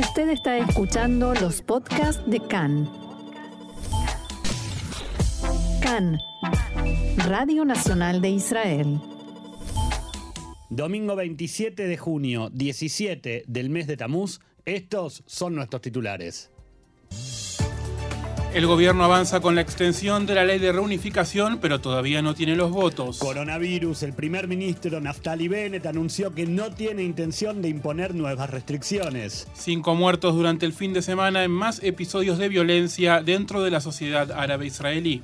Usted está escuchando los podcasts de CAN. CAN, Radio Nacional de Israel. Domingo 27 de junio, 17 del mes de Tamuz, estos son nuestros titulares. El gobierno avanza con la extensión de la ley de reunificación, pero todavía no tiene los votos. Coronavirus. El primer ministro Naftali Bennett anunció que no tiene intención de imponer nuevas restricciones. Cinco muertos durante el fin de semana en más episodios de violencia dentro de la sociedad árabe israelí.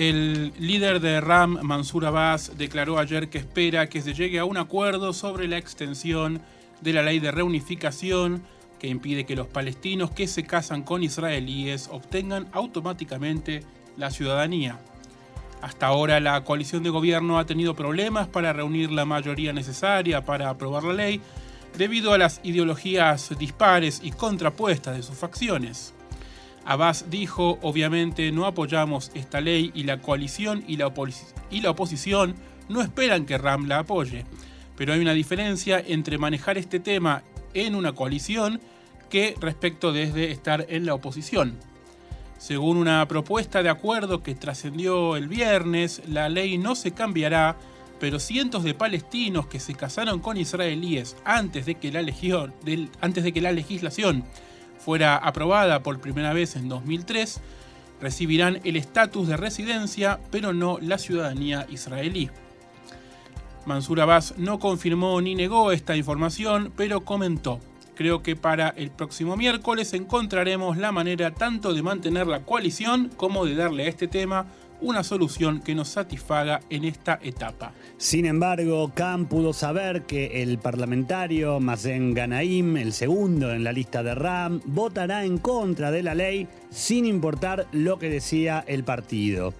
El líder de RAM, Mansur Abbas, declaró ayer que espera que se llegue a un acuerdo sobre la extensión de la ley de reunificación que impide que los palestinos que se casan con israelíes obtengan automáticamente la ciudadanía. Hasta ahora la coalición de gobierno ha tenido problemas para reunir la mayoría necesaria para aprobar la ley debido a las ideologías dispares y contrapuestas de sus facciones. Abbas dijo, obviamente no apoyamos esta ley y la coalición y la, oposición no esperan que Ram la apoye. Pero hay una diferencia entre manejar este tema en una coalición que respecto desde estar en la oposición. Según una propuesta de acuerdo que trascendió el viernes, la ley no se cambiará, pero cientos de palestinos que se casaron con israelíes antes de que la legislación fuera aprobada por primera vez en 2003, recibirán el estatus de residencia, pero no la ciudadanía israelí. Mansur Abbas no confirmó ni negó esta información, pero comentó, creo que para el próximo miércoles encontraremos la manera tanto de mantener la coalición como de darle a este tema una solución que nos satisfaga en esta etapa. Sin embargo, Khan pudo saber que el parlamentario Mazen Ganaim, el segundo en la lista de RAM, votará en contra de la ley sin importar lo que decía el partido.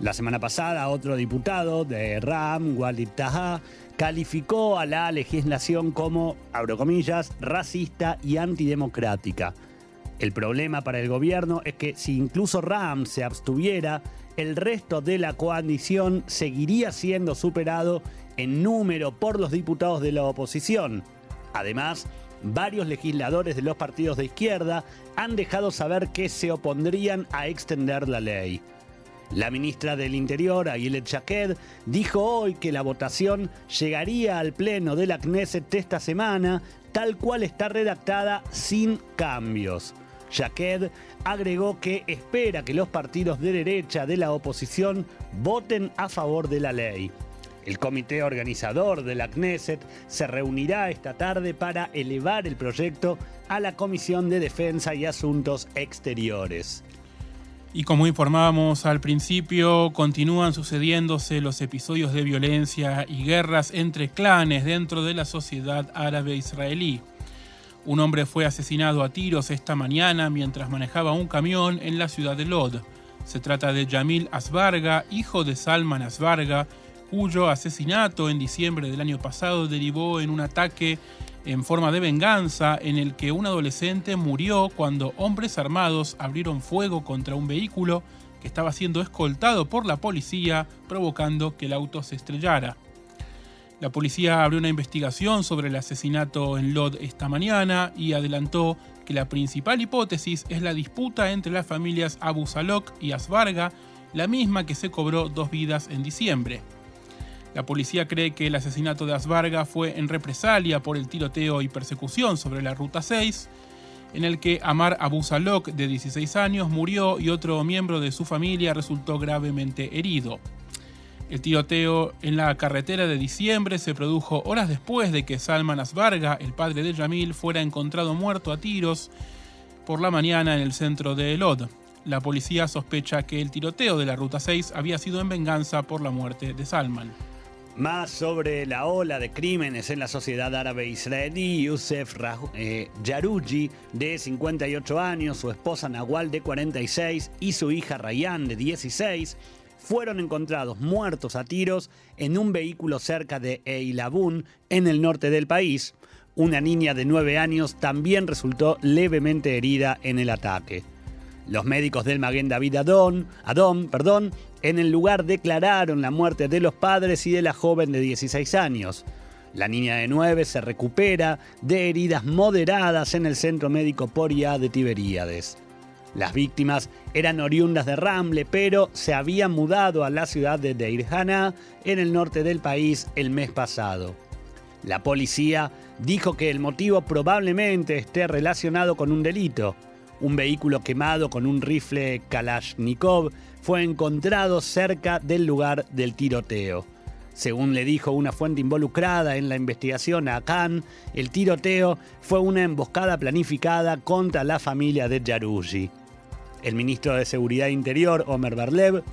La semana pasada, otro diputado de RAM, Walid Taha, calificó a la legislación como, abro comillas, racista y antidemocrática. El problema para el gobierno es que si incluso RAM se abstuviera, el resto de la coalición seguiría siendo superado en número por los diputados de la oposición. Además, varios legisladores de los partidos de izquierda han dejado saber que se opondrían a extender la ley. La ministra del Interior, Aguilet Shaked, dijo hoy que la votación llegaría al pleno de la Knesset esta semana, tal cual está redactada sin cambios. Jaqued agregó que espera que los partidos de derecha de la oposición voten a favor de la ley. El comité organizador de la Knesset se reunirá esta tarde para elevar el proyecto a la Comisión de Defensa y Asuntos Exteriores. Y como informábamos al principio, continúan sucediéndose los episodios de violencia y guerras entre clanes dentro de la sociedad árabe israelí. Un hombre fue asesinado a tiros esta mañana mientras manejaba un camión en la ciudad de Lod. Se trata de Yamil Asbarga, hijo de Salman Asbarga, cuyo asesinato en diciembre del año pasado derivó en un ataque en forma de venganza en el que un adolescente murió cuando hombres armados abrieron fuego contra un vehículo que estaba siendo escoltado por la policía, provocando que el auto se estrellara. La policía abrió una investigación sobre el asesinato en Lod esta mañana y adelantó que la principal hipótesis es la disputa entre las familias Abu Salok y Asbarga, la misma que se cobró dos vidas en diciembre. La policía cree que el asesinato de Asbarga fue en represalia por el tiroteo y persecución sobre la Ruta 6, en el que Amar Abu Salok, de 16 años, murió y otro miembro de su familia resultó gravemente herido. El tiroteo en la carretera de diciembre se produjo horas después de que Salman Asbarga, el padre de Yamil, fuera encontrado muerto a tiros por la mañana en el centro de Elod. La policía sospecha que el tiroteo de la Ruta 6 había sido en venganza por la muerte de Salman. Más sobre la ola de crímenes en la sociedad árabe israelí, Youssef eh, de 58 años, su esposa Nawal, de 46, y su hija Rayan, de 16, fueron encontrados muertos a tiros en un vehículo cerca de Eilabun, en el norte del país. Una niña de 9 años también resultó levemente herida en el ataque. Los médicos del Maguen David Adón, perdón, en el lugar declararon la muerte de los padres y de la joven de 16 años. La niña de 9 se recupera de heridas moderadas en el centro médico Poria de Tiberíades. Las víctimas eran oriundas de Ramle, pero se habían mudado a la ciudad de Deir Haná, en el norte del país, el mes pasado. La policía dijo que el motivo probablemente esté relacionado con un delito. Un vehículo quemado con un rifle Kalashnikov fue encontrado cerca del lugar del tiroteo. Según le dijo una fuente involucrada en la investigación a Khan, el tiroteo fue una emboscada planificada contra la familia de Jaruji. El ministro de Seguridad Interior, Omer Barlev,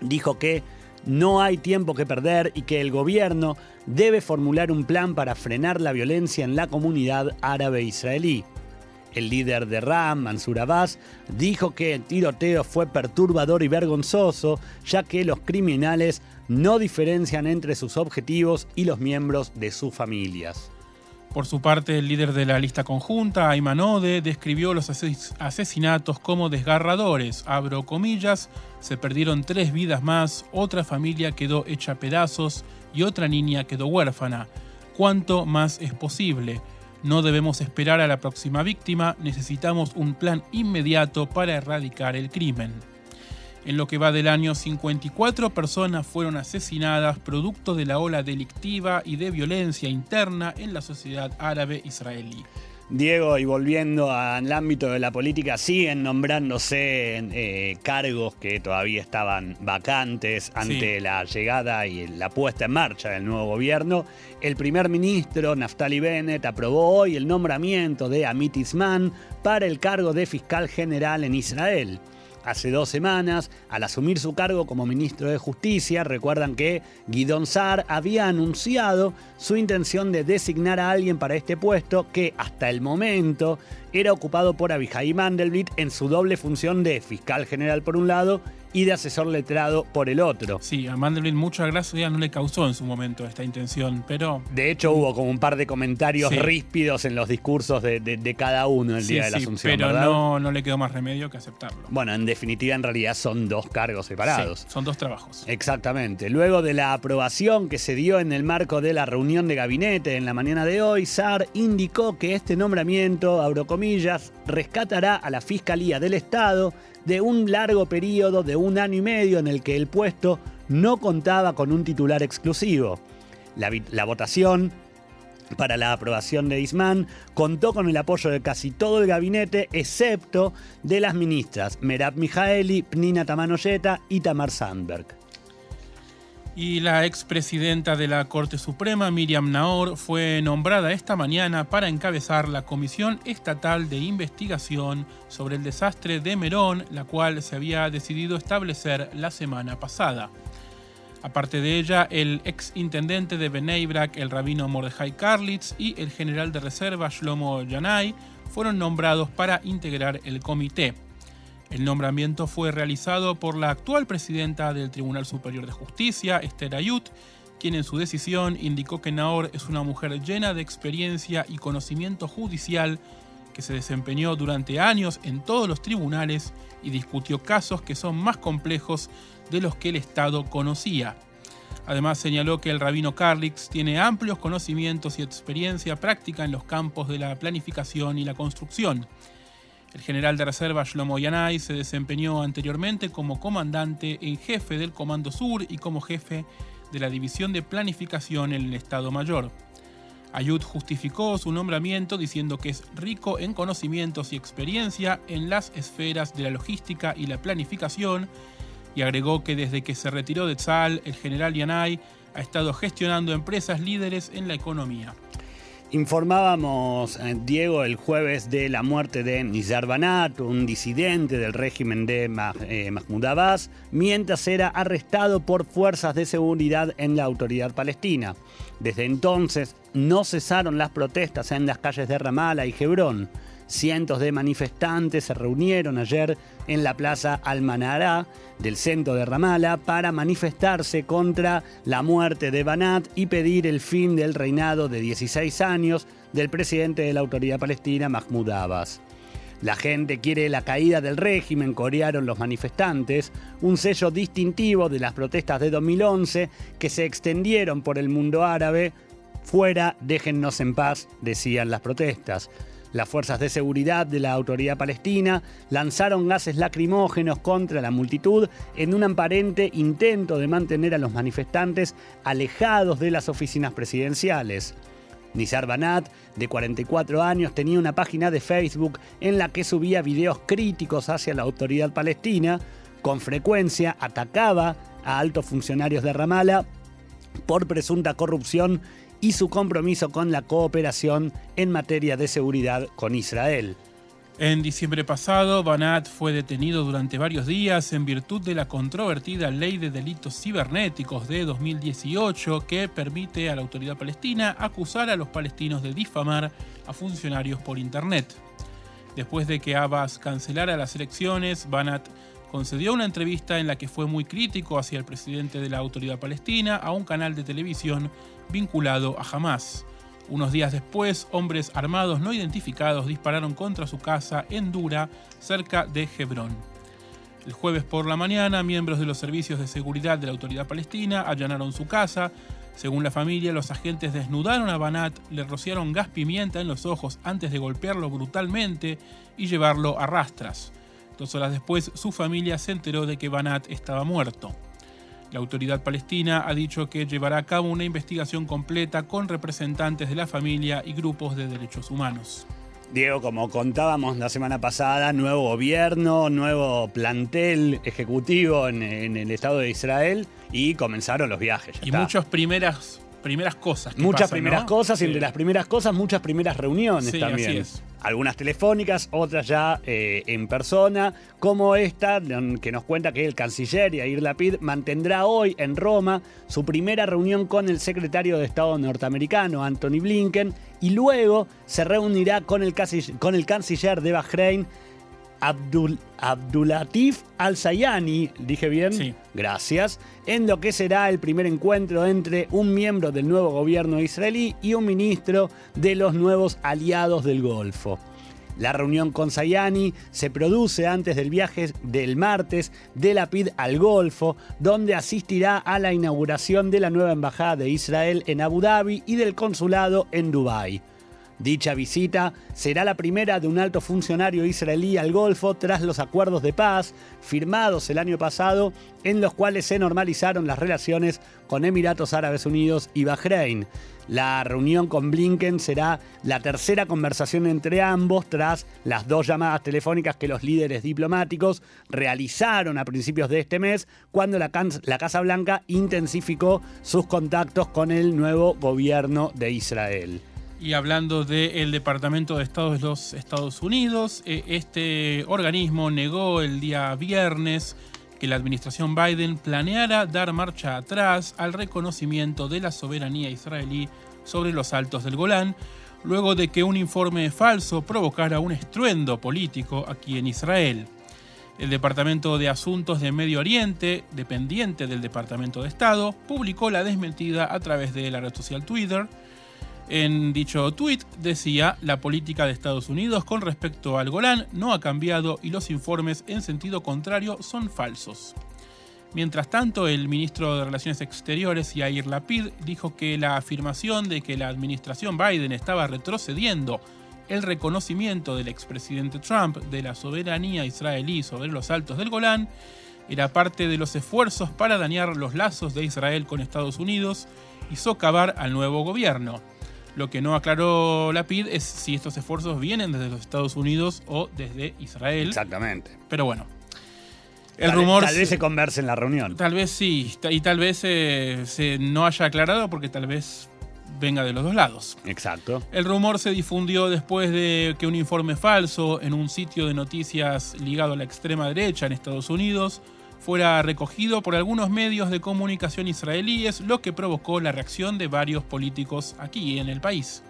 dijo que no hay tiempo que perder y que el gobierno debe formular un plan para frenar la violencia en la comunidad árabe israelí. El líder de Ram, Mansur Abbas, dijo que el tiroteo fue perturbador y vergonzoso, ya que los criminales no diferencian entre sus objetivos y los miembros de sus familias. Por su parte, el líder de la lista conjunta, Ayman Ode, describió los asesinatos como desgarradores. Abro comillas, se perdieron tres vidas más, otra familia quedó hecha pedazos y otra niña quedó huérfana. ¿Cuánto más es posible? No debemos esperar a la próxima víctima, necesitamos un plan inmediato para erradicar el crimen. En lo que va del año, 54 personas fueron asesinadas producto de la ola delictiva y de violencia interna en la sociedad árabe israelí. Diego, y volviendo al ámbito de la política, siguen nombrándose eh, cargos que todavía estaban vacantes ante la llegada y la puesta en marcha del nuevo gobierno. El primer ministro, Naftali Bennett, aprobó hoy el nombramiento de Amit Isman para el cargo de fiscal general en Israel hace dos semanas, al asumir su cargo como ministro de Justicia, recuerdan que Guidón Saar había anunciado su intención de designar a alguien para este puesto que hasta el momento era ocupado por Abihai Mandelblit en su doble función de fiscal general por un lado y de asesor letrado por el otro. Sí, a Mandelblit mucha gracia no le causó en su momento esta intención, pero... De hecho hubo como un par de comentarios ríspidos en los discursos de, cada uno el día de la asunción. Pero no, no le quedó más remedio que aceptarlo. Bueno, en definitiva en realidad son dos cargos separados. son dos trabajos. Exactamente. Luego de la aprobación que se dio en el marco de la reunión de gabinete en la mañana de hoy, SAR indicó que este nombramiento, abro comillas, rescatará a la Fiscalía del Estado de un largo periodo de un año y medio en el que el puesto no contaba con un titular exclusivo. La, votación para la aprobación de Isman contó con el apoyo de casi todo el gabinete, excepto de las ministras Merab Mijaeli, Pnina Tamanoyeta y Tamar Sandberg. Y la expresidenta de la Corte Suprema, Miriam Naor, fue nombrada esta mañana para encabezar la Comisión Estatal de Investigación sobre el desastre de Merón, la cual se había decidido establecer la semana pasada. Aparte de ella, el ex intendente de Bnei Brak, el rabino Mordejai Karlitz, y el general de reserva Shlomo Yanai fueron nombrados para integrar el comité. El nombramiento fue realizado por la actual presidenta del Tribunal Superior de Justicia, Esther Ayut, quien en su decisión indicó que Naor es una mujer llena de experiencia y conocimiento judicial que se desempeñó durante años en todos los tribunales y discutió casos que son más complejos de los que el Estado conocía. Además señaló que el rabino Carlix tiene amplios conocimientos y experiencia práctica en los campos de la planificación y la construcción el general de reserva Shlomo Yanai se desempeñó anteriormente como comandante en jefe del Comando Sur y como jefe de la División de Planificación en el Estado Mayor. Ayud justificó su nombramiento diciendo que es rico en conocimientos y experiencia en las esferas de la logística y la planificación y agregó que desde que se retiró de Tzal, el general Yanai ha estado gestionando empresas líderes en la economía. Informábamos, eh, Diego, el jueves de la muerte de Nizar Banat, un disidente del régimen de eh, Mahmoud Abbas, mientras era arrestado por fuerzas de seguridad en la autoridad palestina. Desde entonces no cesaron las protestas en las calles de Ramallah y Hebrón. Cientos de manifestantes se reunieron ayer en la plaza Al-Manara del centro de Ramallah para manifestarse contra la muerte de Banat y pedir el fin del reinado de 16 años del presidente de la autoridad palestina, Mahmoud Abbas. La gente quiere la caída del régimen, corearon los manifestantes, un sello distintivo de las protestas de 2011 que se extendieron por el mundo árabe. Fuera, déjennos en paz, decían las protestas. Las fuerzas de seguridad de la autoridad palestina lanzaron gases lacrimógenos contra la multitud en un aparente intento de mantener a los manifestantes alejados de las oficinas presidenciales. Nizar Banat, de 44 años, tenía una página de Facebook en la que subía videos críticos hacia la autoridad palestina. Con frecuencia atacaba a altos funcionarios de Ramallah por presunta corrupción y su compromiso con la cooperación en materia de seguridad con Israel. En diciembre pasado, Banat fue detenido durante varios días en virtud de la controvertida Ley de Delitos Cibernéticos de 2018 que permite a la autoridad palestina acusar a los palestinos de difamar a funcionarios por Internet. Después de que Abbas cancelara las elecciones, Banat concedió una entrevista en la que fue muy crítico hacia el presidente de la autoridad palestina a un canal de televisión vinculado a Hamas. Unos días después, hombres armados no identificados dispararon contra su casa en Dura, cerca de Hebrón. El jueves por la mañana, miembros de los servicios de seguridad de la autoridad palestina allanaron su casa. Según la familia, los agentes desnudaron a Banat, le rociaron gas pimienta en los ojos antes de golpearlo brutalmente y llevarlo a rastras. Dos horas después, su familia se enteró de que Banat estaba muerto. La autoridad palestina ha dicho que llevará a cabo una investigación completa con representantes de la familia y grupos de derechos humanos. Diego, como contábamos la semana pasada, nuevo gobierno, nuevo plantel ejecutivo en, el Estado de Israel y comenzaron los viajes. y muchas primeras, primeras cosas. muchas primeras cosas y entre las primeras cosas muchas primeras reuniones también. algunas telefónicas, otras ya eh, en persona, como esta que nos cuenta que el canciller Yair Lapid mantendrá hoy en Roma su primera reunión con el secretario de Estado norteamericano Anthony Blinken y luego se reunirá con el, con el canciller de Bahrein Abdul, Abdulatif Al-Sayani, dije bien, sí. gracias, en lo que será el primer encuentro entre un miembro del nuevo gobierno israelí y un ministro de los nuevos aliados del Golfo. La reunión con Sayani se produce antes del viaje del martes de la PID al Golfo, donde asistirá a la inauguración de la nueva embajada de Israel en Abu Dhabi y del consulado en Dubái. Dicha visita será la primera de un alto funcionario israelí al Golfo tras los acuerdos de paz firmados el año pasado en los cuales se normalizaron las relaciones con Emiratos Árabes Unidos y Bahrein. La reunión con Blinken será la tercera conversación entre ambos tras las dos llamadas telefónicas que los líderes diplomáticos realizaron a principios de este mes cuando la, la Casa Blanca intensificó sus contactos con el nuevo gobierno de Israel. Y hablando del Departamento de Estado de los Estados Unidos, eh, este organismo negó el día viernes que la administración Biden planeara dar marcha atrás al reconocimiento de la soberanía israelí sobre los altos del Golán, luego de que un informe falso provocara un estruendo político aquí en Israel. El Departamento de Asuntos de Medio Oriente, dependiente del Departamento de Estado, publicó la desmentida a través de la red social Twitter, en dicho tuit decía, la política de Estados Unidos con respecto al Golán no ha cambiado y los informes en sentido contrario son falsos. Mientras tanto, el ministro de Relaciones Exteriores, Yair Lapid, dijo que la afirmación de que la administración Biden estaba retrocediendo el reconocimiento del expresidente Trump de la soberanía israelí sobre los altos del Golán era parte de los esfuerzos para dañar los lazos de Israel con Estados Unidos y socavar al nuevo gobierno. Lo que no aclaró la PID es si estos esfuerzos vienen desde los Estados Unidos o desde Israel. Exactamente. Pero bueno. El tal rumor. Tal vez se converse en la reunión. Tal vez sí. Y tal vez eh, se no haya aclarado porque tal vez venga de los dos lados. Exacto. El rumor se difundió después de que un informe falso en un sitio de noticias ligado a la extrema derecha en Estados Unidos fuera recogido por algunos medios de comunicación israelíes, lo que provocó la reacción de varios políticos aquí en el país.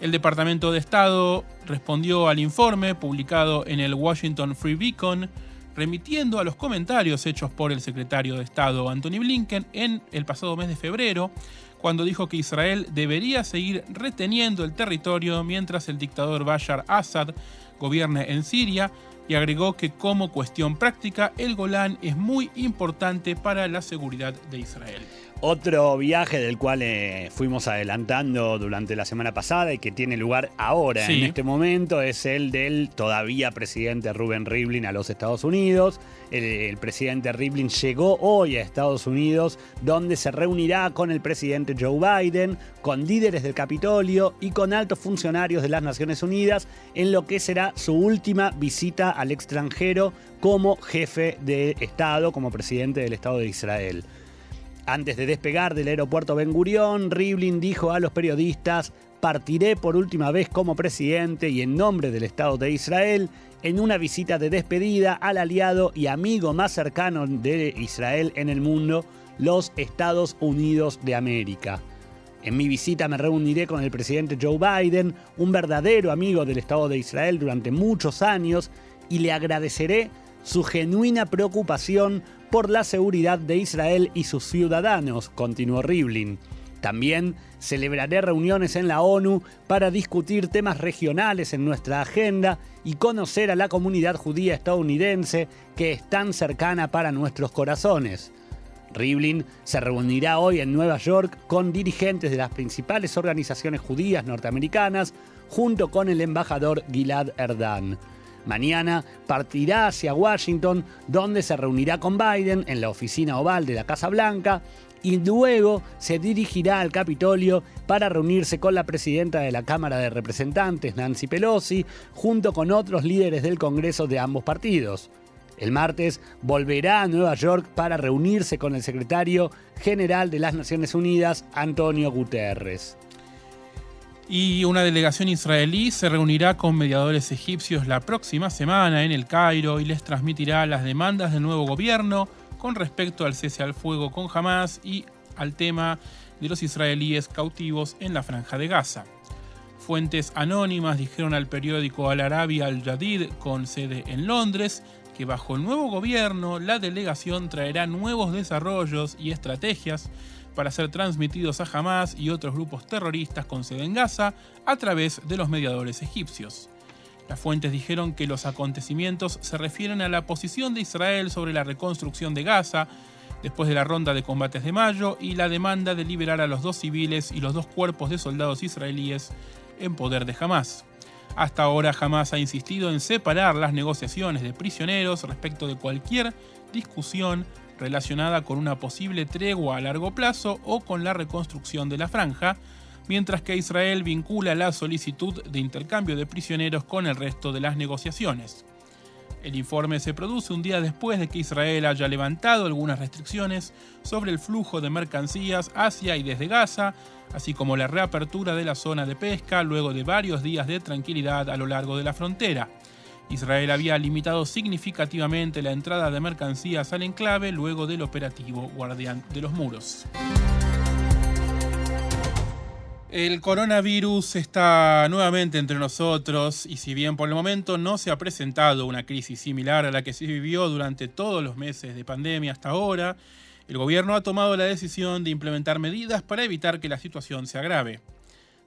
El Departamento de Estado respondió al informe publicado en el Washington Free Beacon, remitiendo a los comentarios hechos por el secretario de Estado Anthony Blinken en el pasado mes de febrero, cuando dijo que Israel debería seguir reteniendo el territorio mientras el dictador Bashar Assad gobierne en Siria y agregó que como cuestión práctica el Golán es muy importante para la seguridad de Israel. Otro viaje del cual eh, fuimos adelantando durante la semana pasada y que tiene lugar ahora, en este momento, es el del todavía presidente Rubén Rivlin a los Estados Unidos. El, presidente Rivlin llegó hoy a Estados Unidos, donde se reunirá con el presidente Joe Biden, con líderes del Capitolio y con altos funcionarios de las Naciones Unidas, en lo que será su última visita al extranjero como jefe de Estado, como presidente del Estado de Israel. Antes de despegar del aeropuerto Ben Gurión, Rivlin dijo a los periodistas, partiré por última vez como presidente y en nombre del Estado de Israel en una visita de despedida al aliado y amigo más cercano de Israel en el mundo, los Estados Unidos de América. En mi visita me reuniré con el presidente Joe Biden, un verdadero amigo del Estado de Israel durante muchos años, y le agradeceré su genuina preocupación por la seguridad de Israel y sus ciudadanos, continuó Rivlin. También celebraré reuniones en la ONU para discutir temas regionales en nuestra agenda y conocer a la comunidad judía estadounidense que es tan cercana para nuestros corazones. Rivlin se reunirá hoy en Nueva York con dirigentes de las principales organizaciones judías norteamericanas junto con el embajador Gilad Erdan. Mañana partirá hacia Washington, donde se reunirá con Biden en la oficina oval de la Casa Blanca y luego se dirigirá al Capitolio para reunirse con la presidenta de la Cámara de Representantes, Nancy Pelosi, junto con otros líderes del Congreso de ambos partidos. El martes volverá a Nueva York para reunirse con el secretario general de las Naciones Unidas, Antonio Guterres. Y una delegación israelí se reunirá con mediadores egipcios la próxima semana en el Cairo y les transmitirá las demandas del nuevo gobierno con respecto al cese al fuego con Hamas y al tema de los israelíes cautivos en la franja de Gaza. Fuentes anónimas dijeron al periódico Al Arabi Al Jadid, con sede en Londres, que bajo el nuevo gobierno la delegación traerá nuevos desarrollos y estrategias para ser transmitidos a Hamas y otros grupos terroristas con sede en Gaza a través de los mediadores egipcios. Las fuentes dijeron que los acontecimientos se refieren a la posición de Israel sobre la reconstrucción de Gaza después de la ronda de combates de mayo y la demanda de liberar a los dos civiles y los dos cuerpos de soldados israelíes en poder de Hamas. Hasta ahora Hamas ha insistido en separar las negociaciones de prisioneros respecto de cualquier discusión relacionada con una posible tregua a largo plazo o con la reconstrucción de la franja, mientras que Israel vincula la solicitud de intercambio de prisioneros con el resto de las negociaciones. El informe se produce un día después de que Israel haya levantado algunas restricciones sobre el flujo de mercancías hacia y desde Gaza, así como la reapertura de la zona de pesca luego de varios días de tranquilidad a lo largo de la frontera. Israel había limitado significativamente la entrada de mercancías al enclave luego del operativo Guardián de los Muros. El coronavirus está nuevamente entre nosotros y si bien por el momento no se ha presentado una crisis similar a la que se vivió durante todos los meses de pandemia hasta ahora, el gobierno ha tomado la decisión de implementar medidas para evitar que la situación se agrave.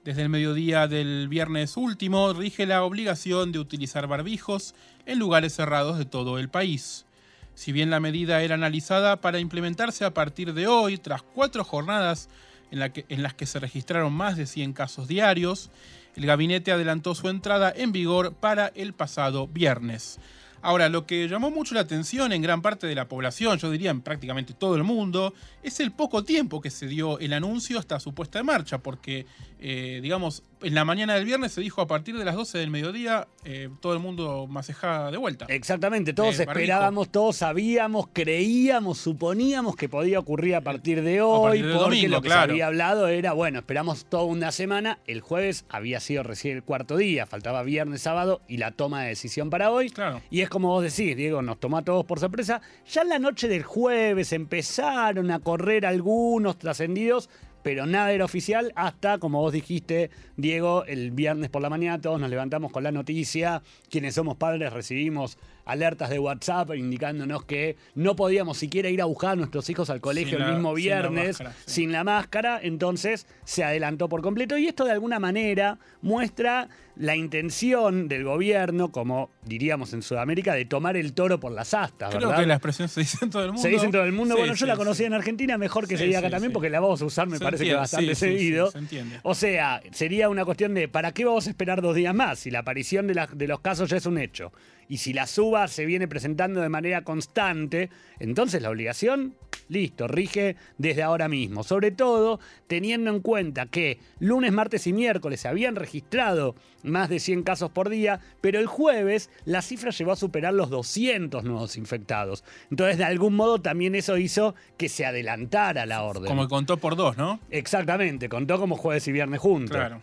Desde el mediodía del viernes último rige la obligación de utilizar barbijos en lugares cerrados de todo el país. Si bien la medida era analizada para implementarse a partir de hoy, tras cuatro jornadas en, las que se registraron más de 100 casos diarios, el gabinete adelantó su entrada en vigor para el pasado viernes. Ahora, lo que llamó mucho la atención en gran parte de la población, yo diría en prácticamente todo el mundo, es el poco tiempo que se dio el anuncio hasta su puesta en marcha, porque, eh, digamos, en la mañana del viernes se dijo a partir de las 12 del mediodía, eh, todo el mundo masejada de vuelta. Exactamente, todos eh, esperábamos, todos sabíamos, creíamos, suponíamos que podía ocurrir a partir de hoy, porque lo que se había hablado era, bueno, esperamos toda una semana, el jueves había sido recién el cuarto día, faltaba viernes, sábado y la toma de decisión para hoy. Claro. Y es como vos decís, Diego, nos tomó a todos por sorpresa. Ya en la noche del jueves empezaron a correr algunos trascendidos pero nada era oficial hasta, como vos dijiste, Diego, el viernes por la mañana todos nos levantamos con la noticia, quienes somos padres recibimos alertas de WhatsApp indicándonos que no podíamos siquiera ir a buscar a nuestros hijos al colegio el mismo sin la viernes máscara, sí. sin la máscara, entonces se adelantó por completo y esto de alguna manera muestra la intención del gobierno, como diríamos en Sudamérica, de tomar el toro por las astas, Creo ¿verdad? que la expresión se dice en todo el mundo. Se dice en todo el mundo. Sí, bueno, yo la conocí sí. en Argentina, mejor que se diga acá también, porque la vamos a usar, me Se parece que entiende, bastante sí, sí, seguido. se entiende. O sea, sería una cuestión de ¿para qué vamos a esperar dos días más? Si la aparición de, la- de los casos ya es un hecho. Y si la suba se viene presentando de manera constante, entonces la obligación, listo, rige desde ahora mismo. Sobre todo teniendo en cuenta que lunes, martes y miércoles se habían registrado más de 100 casos por día, pero el jueves la cifra llegó a superar los 200 nuevos infectados. Entonces, de algún modo, también eso hizo que se adelantara la orden. Como que contó por dos, ¿no? Exactamente, contó como jueves y viernes juntos. Claro.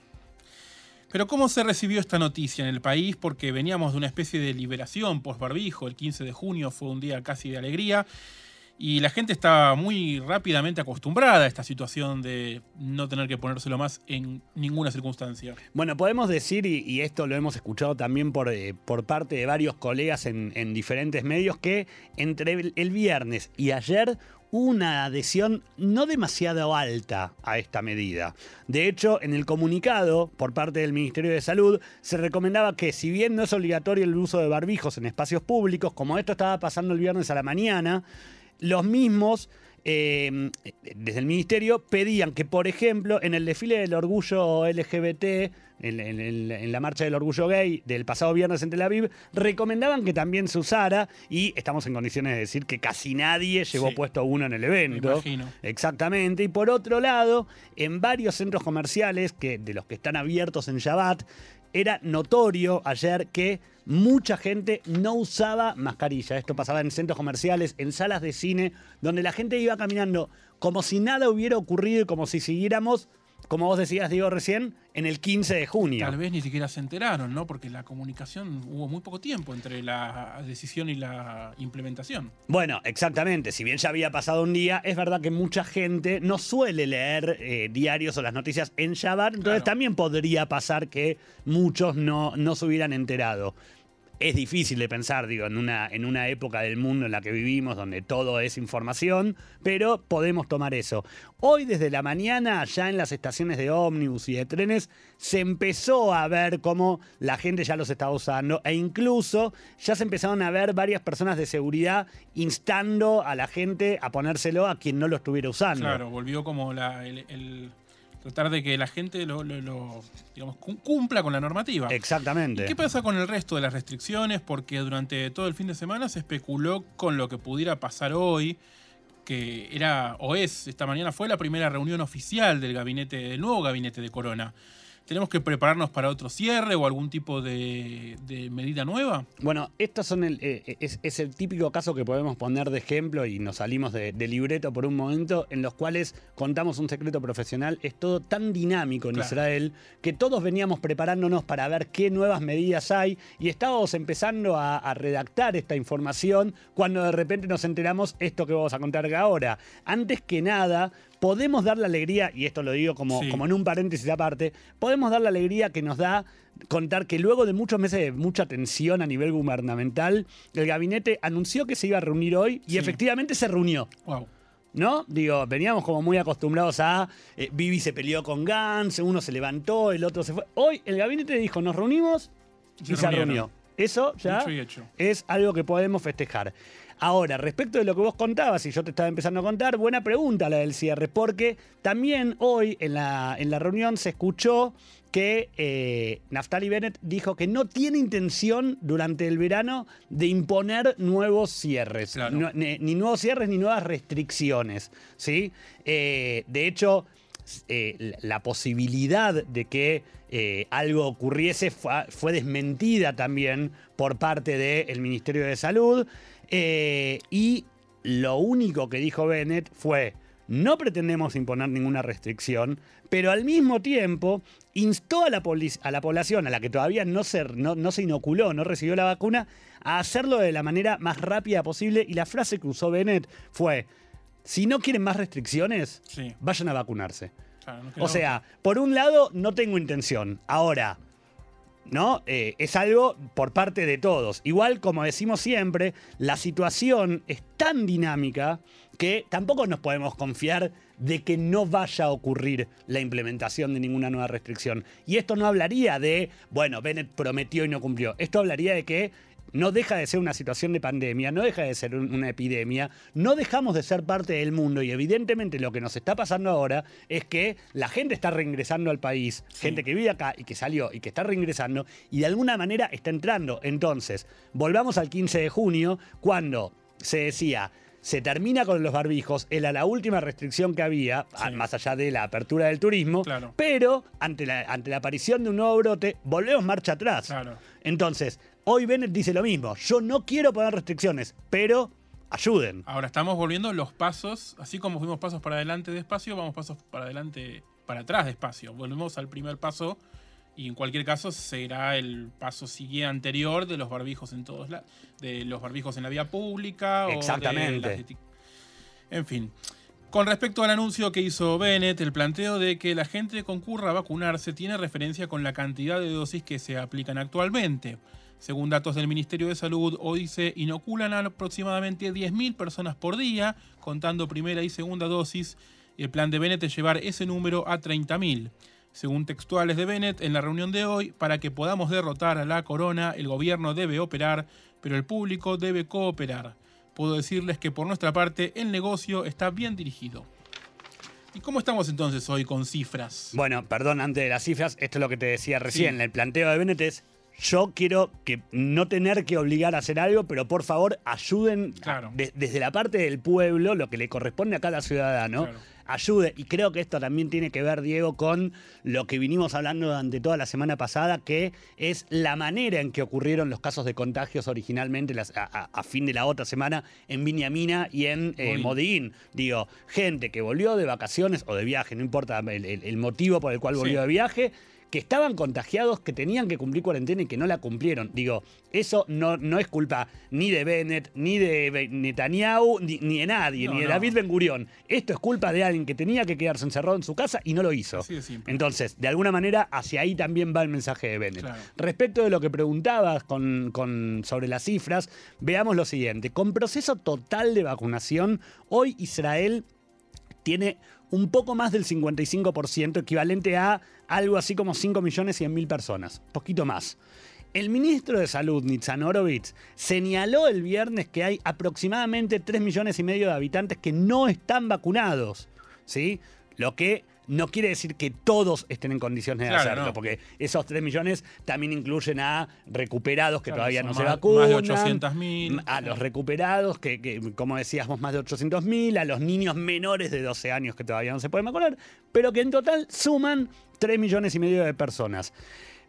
Pero ¿cómo se recibió esta noticia en el país? Porque veníamos de una especie de liberación post-barbijo. El 15 de junio fue un día casi de alegría. Y la gente estaba muy rápidamente acostumbrada a esta situación de no tener que ponérselo más en ninguna circunstancia. Bueno, podemos decir, y, esto lo hemos escuchado también por, eh, por parte de varios colegas en, en diferentes medios, que entre el, viernes y ayer una adhesión no demasiado alta a esta medida. De hecho, en el comunicado por parte del Ministerio de Salud se recomendaba que si bien no es obligatorio el uso de barbijos en espacios públicos, como esto estaba pasando el viernes a la mañana, los mismos, eh, desde el ministerio, pedían que, por ejemplo, en el desfile del orgullo LGBT, en, en- en- en la marcha del orgullo gay del pasado viernes en Tel Aviv, recomendaban que también se usara y estamos en condiciones de decir que casi nadie llevó Sí. puesto uno en el evento. imagino. Exactamente. Y por otro lado, en varios centros comerciales, que, de los que están abiertos en Shabbat, era notorio ayer que mucha gente no usaba mascarilla. Esto pasaba en centros comerciales, en salas de cine, donde la gente iba caminando como si nada hubiera ocurrido y como si siguiéramos, como vos decías, Diego, recién, en el 15 de junio. Tal vez ni siquiera se enteraron, ¿no? Porque la comunicación hubo muy poco tiempo entre la decisión y la implementación. Bueno, exactamente. Si bien ya había pasado un día, es verdad que mucha gente no suele leer eh, diarios o las noticias en Shabbat, entonces Claro. también podría pasar que muchos no, no se hubieran enterado. Es difícil de pensar, digo, en una, en una época del mundo en la que vivimos, donde todo es información, pero podemos tomar eso. Hoy desde la mañana, ya en las estaciones de ómnibus y de trenes, se empezó a ver cómo la gente ya los estaba usando e incluso ya se empezaron a ver varias personas de seguridad instando a la gente a ponérselo a quien no lo estuviera usando. Claro, volvió como la, el, tratar de que la gente lo, lo- lo, digamos, cum- cumpla con la normativa. Exactamente. ¿Y qué pasa con el resto de las restricciones? Porque durante todo el fin de semana se especuló con lo que pudiera pasar hoy, que era o es, esta mañana fue la primera reunión oficial del gabinete, del nuevo gabinete de Corona. ¿Tenemos que prepararnos para otro cierre o algún tipo de, de medida nueva? Bueno, estos son el, eh, es, es el típico caso que podemos poner de ejemplo y nos salimos de, de libreto por un momento, en los cuales contamos un secreto profesional. Es todo tan dinámico en Claro. Israel que todos veníamos preparándonos para ver qué nuevas medidas hay y estábamos empezando a, a redactar esta información cuando de repente nos enteramos esto que vamos a contar ahora. Antes que nada, podemos dar la alegría, y esto lo digo como, Sí. como en un paréntesis aparte, podemos dar la alegría que nos da contar que luego de muchos meses de mucha tensión a nivel gubernamental, el gabinete anunció que se iba a reunir hoy y Sí. efectivamente se reunió. Wow. ¿No? Digo, veníamos como muy acostumbrados a. eh, Vivi se peleó con Gantz, uno se levantó, el otro se fue. Hoy el gabinete dijo: nos reunimos y Se reunió. Eso ya hecho. es algo que podemos festejar. Ahora, respecto de lo que vos contabas y yo te estaba empezando a contar, buena pregunta la del cierre, porque también hoy en la, en la reunión se escuchó que eh, Naftali Bennett dijo que no tiene intención durante el verano de imponer nuevos cierres, Claro. No- ni, ni nuevos cierres ni nuevas restricciones. ¿sí? Eh, de hecho, eh, la posibilidad de que eh, algo ocurriese fue, fue desmentida también por parte del Ministerio de Salud. Eh, y lo único que dijo Bennett fue, no pretendemos imponer ninguna restricción, pero al mismo tiempo instó a la, poli- a la población, a la que todavía no se, no, no se inoculó, no recibió la vacuna, a hacerlo de la manera más rápida posible. Y la frase que usó Bennett fue, si no quieren más restricciones, Sí. vayan a vacunarse. Claro, no queda O sea, por un lado, no tengo intención. Ahora, ¿no? Eh, es algo por parte de todos. Igual, como decimos siempre, la situación es tan dinámica que tampoco nos podemos confiar de que no vaya a ocurrir la implementación de ninguna nueva restricción. Y esto no hablaría de, bueno, Bennett prometió y no cumplió. Esto hablaría de que no deja de ser una situación de pandemia, no deja de ser un- una epidemia, no dejamos de ser parte del mundo y evidentemente lo que nos está pasando ahora es que la gente está reingresando al país, gente que vive acá y que salió y que está reingresando y de alguna manera está entrando. Entonces, volvamos al 15 de junio cuando se decía... Se termina con los barbijos, era la última restricción que había, más allá de la apertura del turismo, Claro. pero ante la, ante la aparición de un nuevo brote, volvemos marcha atrás. Claro. Entonces, hoy Bennett dice lo mismo. Yo no quiero poner restricciones, pero ayuden. Ahora estamos volviendo los pasos, así como fuimos pasos para adelante despacio, vamos pasos para adelante, para atrás despacio. Volvemos al primer paso y en cualquier caso será el paso siguiente anterior de los barbijos en todos lados, de los barbijos en la vía pública. o de Exactamente. en fin. Con respecto al anuncio que hizo Bennett, el planteo de que la gente concurra a vacunarse tiene referencia con la cantidad de dosis que se aplican actualmente. Según datos del Ministerio de Salud, hoy se inoculan a aproximadamente 10.000 personas por día, contando primera y segunda dosis. El plan de Bennett es llevar ese número a 30.000. Según textuales de Bennett, en la reunión de hoy, para que podamos derrotar a la corona, el gobierno debe operar, pero el público debe cooperar. Puedo decirles que por nuestra parte el negocio está bien dirigido. ¿Y cómo estamos entonces hoy con cifras? Bueno, perdón, antes de las cifras, esto es lo que te decía recién. Sí. El planteo de Bennett es, yo quiero que no tener que obligar a hacer algo, pero por favor ayuden a- de- desde la parte del pueblo, lo que le corresponde a cada ciudadano. Claro. Ayude, y creo que esto también tiene que ver, Diego, con lo que vinimos hablando durante toda la semana pasada, que es la manera en que ocurrieron los casos de contagios originalmente las- a, a- a fin de la otra semana en Viñamina y en eh, Modín. Modín. Digo, gente que volvió de vacaciones o de viaje, no importa el, el- el motivo por el cual volvió Sí. de viaje, que estaban contagiados, que tenían que cumplir cuarentena y que no la cumplieron. Digo, eso no, no es culpa ni de Bennett, ni de Netanyahu, ni, ni de nadie, No, ni de no. David Ben Gurión. Esto es culpa de alguien que tenía que quedarse encerrado en su casa y no lo hizo. Así de simple. Entonces, de alguna manera, hacia ahí también va el mensaje de Bennett. Claro. Respecto de lo que preguntabas con, con- sobre las cifras, veamos lo siguiente. Con proceso total de vacunación, hoy Israel tiene un poco más del 55%, equivalente a algo así como 5 millones 100 mil personas, poquito más. El ministro de Salud, Nitzan señaló el viernes que hay aproximadamente 3 millones y medio de habitantes que no están vacunados, ¿sí? Lo que no quiere decir que todos estén en condiciones de Claro, hacerlo, no. porque esos 3 millones también incluyen a recuperados que Claro, todavía no se vacunan. más de 800.000. A los recuperados, que, que, como decíamos, más de 800.000, a los niños menores de 12 años que todavía no se pueden vacunar, pero que en total suman 3 millones y medio de personas.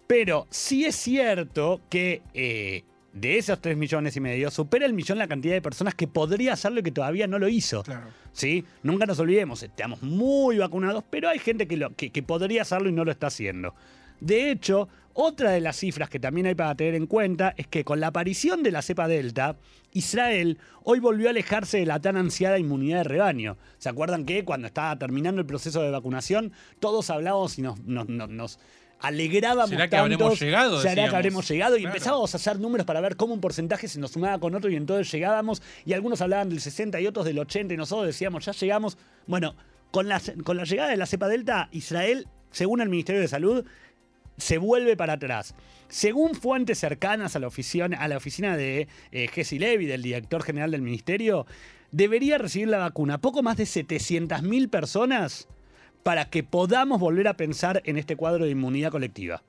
Pero sí es cierto que eh, de esos 3 millones y medio supera el millón la cantidad de personas que podría hacerlo y que todavía no lo hizo. Claro. ¿sí? Nunca nos olvidemos, estamos muy vacunados, pero hay gente que, lo, que, que podría hacerlo y no lo está haciendo. De hecho, otra de las cifras que también hay para tener en cuenta es que con la aparición de la cepa Delta, Israel hoy volvió a alejarse de la tan ansiada inmunidad de rebaño. ¿Se acuerdan que cuando estaba terminando el proceso de vacunación, todos hablábamos y nos, nos, nos- nos alegrábamos ¿Será que habremos llegado, ¿Será que habremos llegado? Y Claro. empezábamos a hacer números para ver cómo un porcentaje se nos sumaba con otro y entonces llegábamos y algunos hablaban del 60 y otros del 80 y nosotros decíamos, ya llegamos. Bueno, con la, con la llegada de la cepa Delta, Israel, según el Ministerio de Salud, se vuelve para atrás. Según fuentes cercanas a la oficina, a la oficina de eh, Jesse Levy, del director general del ministerio, debería recibir la vacuna poco más de 700.000 personas para que podamos volver a pensar en este cuadro de inmunidad colectiva.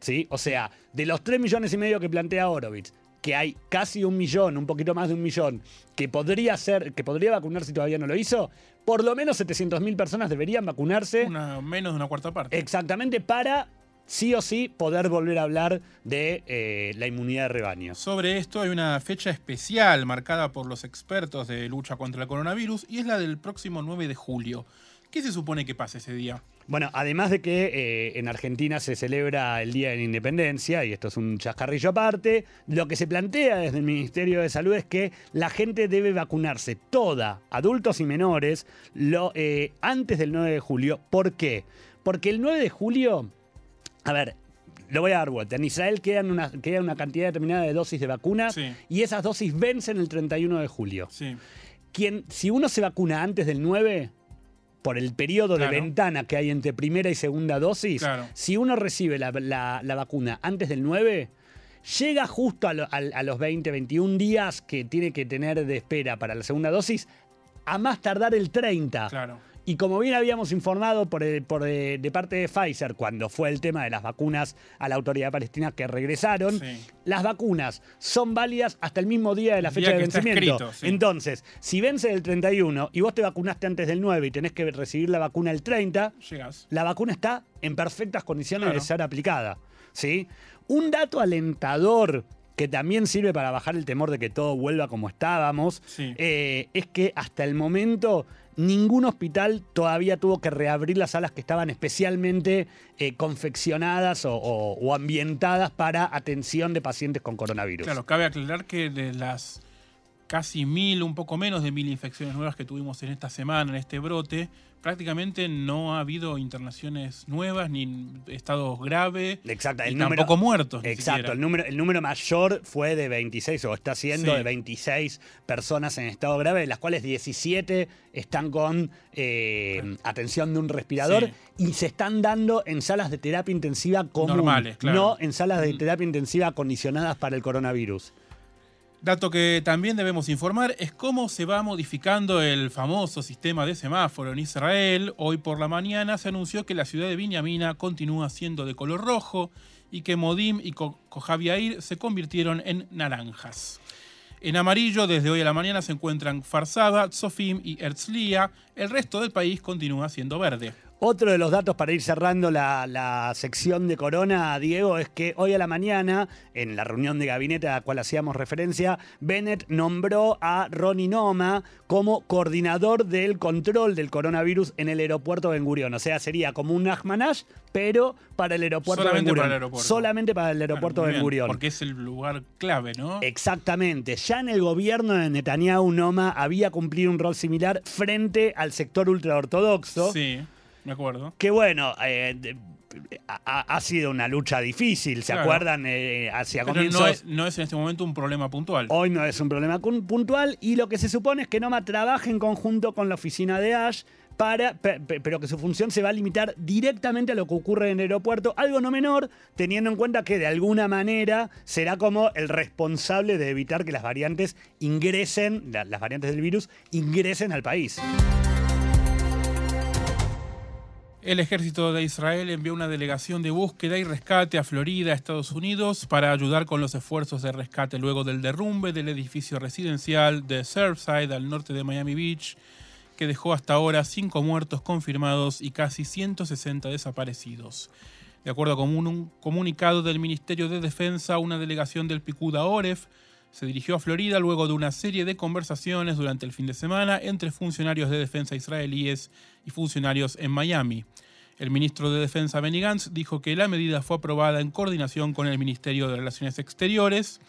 ¿Sí? O sea, de los 3 millones y medio que plantea Horowitz, que hay casi un millón, un poquito más de un millón, que podría ser, que podría vacunar si todavía no lo hizo, por lo menos 700.000 personas deberían vacunarse. Una, menos de una cuarta parte. Exactamente, para sí o sí poder volver a hablar de eh, la inmunidad de rebaño. Sobre esto hay una fecha especial marcada por los expertos de lucha contra el coronavirus y es la del próximo 9 de julio, ¿Qué se supone que pasa ese día? Bueno, además de que eh, en Argentina se celebra el Día de la Independencia, y esto es un chascarrillo aparte, lo que se plantea desde el Ministerio de Salud es que la gente debe vacunarse toda, adultos y menores, lo, eh, antes del 9 de julio. ¿Por qué? Porque el 9 de julio, a ver, lo voy a dar vuelta. En Israel quedan una, queda una cantidad determinada de dosis de vacunas Sí. y esas dosis vencen el 31 de julio. Sí. Quien, si uno se vacuna antes del 9, por el periodo Claro. de ventana que hay entre primera y segunda dosis, Claro. si uno recibe la, la- la vacuna antes del 9, llega justo a, lo- a los 20, 21 días que tiene que tener de espera para la segunda dosis, a más tardar el 30. Claro. Y como bien habíamos informado por, el- por de, de parte de Pfizer cuando fue el tema de las vacunas a la autoridad palestina que regresaron, Sí. las vacunas son válidas hasta el mismo día de la El fecha de vencimiento. escrito, sí. Entonces, si vence el 31 y vos te vacunaste antes del 9 y tenés que recibir la vacuna el 30, Llegas. la vacuna está en perfectas condiciones Claro. de ser aplicada. ¿sí? Un dato alentador que también sirve para bajar el temor de que todo vuelva como estábamos, Sí. eh, es que hasta el momento ningún hospital todavía tuvo que reabrir las salas que estaban especialmente eh, confeccionadas o, o- o ambientadas para atención de pacientes con coronavirus. Claro, cabe aclarar que de las casi mil, un poco menos de mil infecciones nuevas que tuvimos en esta semana, en este brote, prácticamente no ha habido internaciones nuevas ni estados graves. Exacto, el número- tampoco muertos. Exacto, el número, el número mayor fue de 26, o está siendo Sí. de 26 personas en estado grave, de las cuales 17 están con eh, atención de un respirador y se están dando en salas de terapia intensiva común, Normales, claro. no en salas de Mm. terapia intensiva acondicionadas para el coronavirus. Dato que también debemos informar es cómo se va modificando el famoso sistema de semáforo en Israel. Hoy por la mañana se anunció que la ciudad de Viñamina continúa siendo de color rojo y que Modim y Co- Kojaviair se convirtieron en naranjas. En amarillo, desde hoy a la mañana se encuentran Farsaba, Sofim y Herzliya. El resto del país continúa siendo verde. Otro de los datos para ir cerrando la, la sección de Corona, Diego, es que hoy a la mañana, en la reunión de gabinete a la cual hacíamos referencia, Bennett nombró a Ronnie Noma como coordinador del control del coronavirus en el aeropuerto Ben Gurión. O sea, sería como un Ahmanash, pero para el aeropuerto Solamente Ben Gurión. para el aeropuerto. Solamente para el aeropuerto muy Ben Gurión. Porque es el lugar clave, ¿no? Exactamente. Ya en el gobierno de Netanyahu, Noma había cumplido un rol similar frente al sector ultraortodoxo. Sí, me acuerdo. que bueno, eh, de- ha, ha sido una lucha difícil, ¿se Claro. acuerdan? Eh, hacia Pero comienzos. no es, no es en este momento un problema puntual. Hoy no es un problema puntual y lo que se supone es que Noma trabaje en conjunto con la oficina de Ash. Para, pe- pe- pero que su función se va a limitar directamente a lo que ocurre en el aeropuerto, algo no menor, teniendo en cuenta que de alguna manera será como el responsable de evitar que las variantes ingresen, la- las variantes del virus ingresen al país. El ejército de Israel envió una delegación de búsqueda y rescate a Florida, Estados Unidos, para ayudar con los esfuerzos de rescate luego del derrumbe del edificio residencial de Surfside al norte de Miami Beach, que dejó hasta ahora cinco muertos confirmados y casi 160 desaparecidos. De acuerdo con un comunicado del Ministerio de Defensa, una delegación del Picuda Oref se dirigió a Florida luego de una serie de conversaciones durante el fin de semana entre funcionarios de defensa israelíes y funcionarios en Miami. El ministro de Defensa Benny Gantz dijo que la medida fue aprobada en coordinación con el Ministerio de Relaciones Exteriores.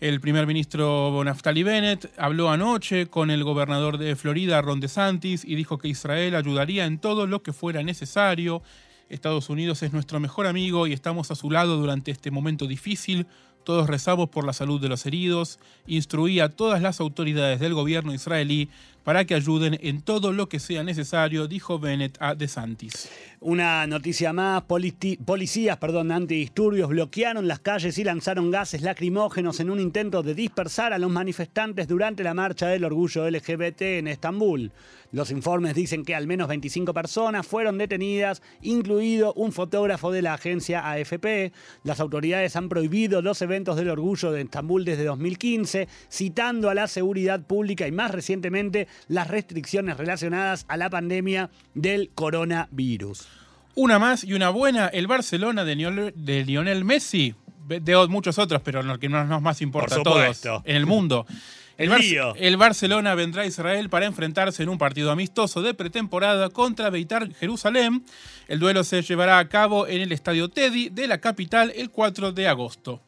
El primer ministro Naftali Bennett habló anoche con el gobernador de Florida, Ron DeSantis, y dijo que Israel ayudaría en todo lo que fuera necesario. Estados Unidos es nuestro mejor amigo y estamos a su lado durante este momento difícil. Todos rezamos por la salud de los heridos. Instruí a todas las autoridades del gobierno israelí para que ayuden en todo lo que sea necesario, dijo Bennett a DeSantis. Una noticia más, policías perdón, antidisturbios bloquearon las calles y lanzaron gases lacrimógenos en un intento de dispersar a los manifestantes durante la marcha del orgullo LGBT en Estambul. Los informes dicen que al menos 25 personas fueron detenidas, incluido un fotógrafo de la agencia AFP. Las autoridades han prohibido los eventos del orgullo de Estambul desde 2015, citando a la seguridad pública y más recientemente las restricciones relacionadas a la pandemia del coronavirus. Una más y una buena, el Barcelona de Lionel, de Lionel Messi, de muchos otros, pero lo que no nos más importa Por a todos en el mundo. El, El Bar- lío. el Barcelona vendrá a Israel para enfrentarse en un partido amistoso de pretemporada contra Beitar Jerusalén. El duelo se llevará a cabo en el Estadio Teddy de la capital el 4 de agosto.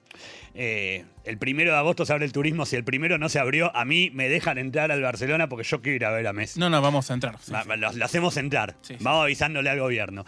Eh, el primero de agosto se abre el turismo. Si el primero no se abrió, a mí me dejan entrar al Barcelona porque yo quiero ir a ver a Messi. No, no, vamos a entrar. sí, Va- sí. va, Lo, lo hacemos entrar. Sí. Vamos avisándole al gobierno.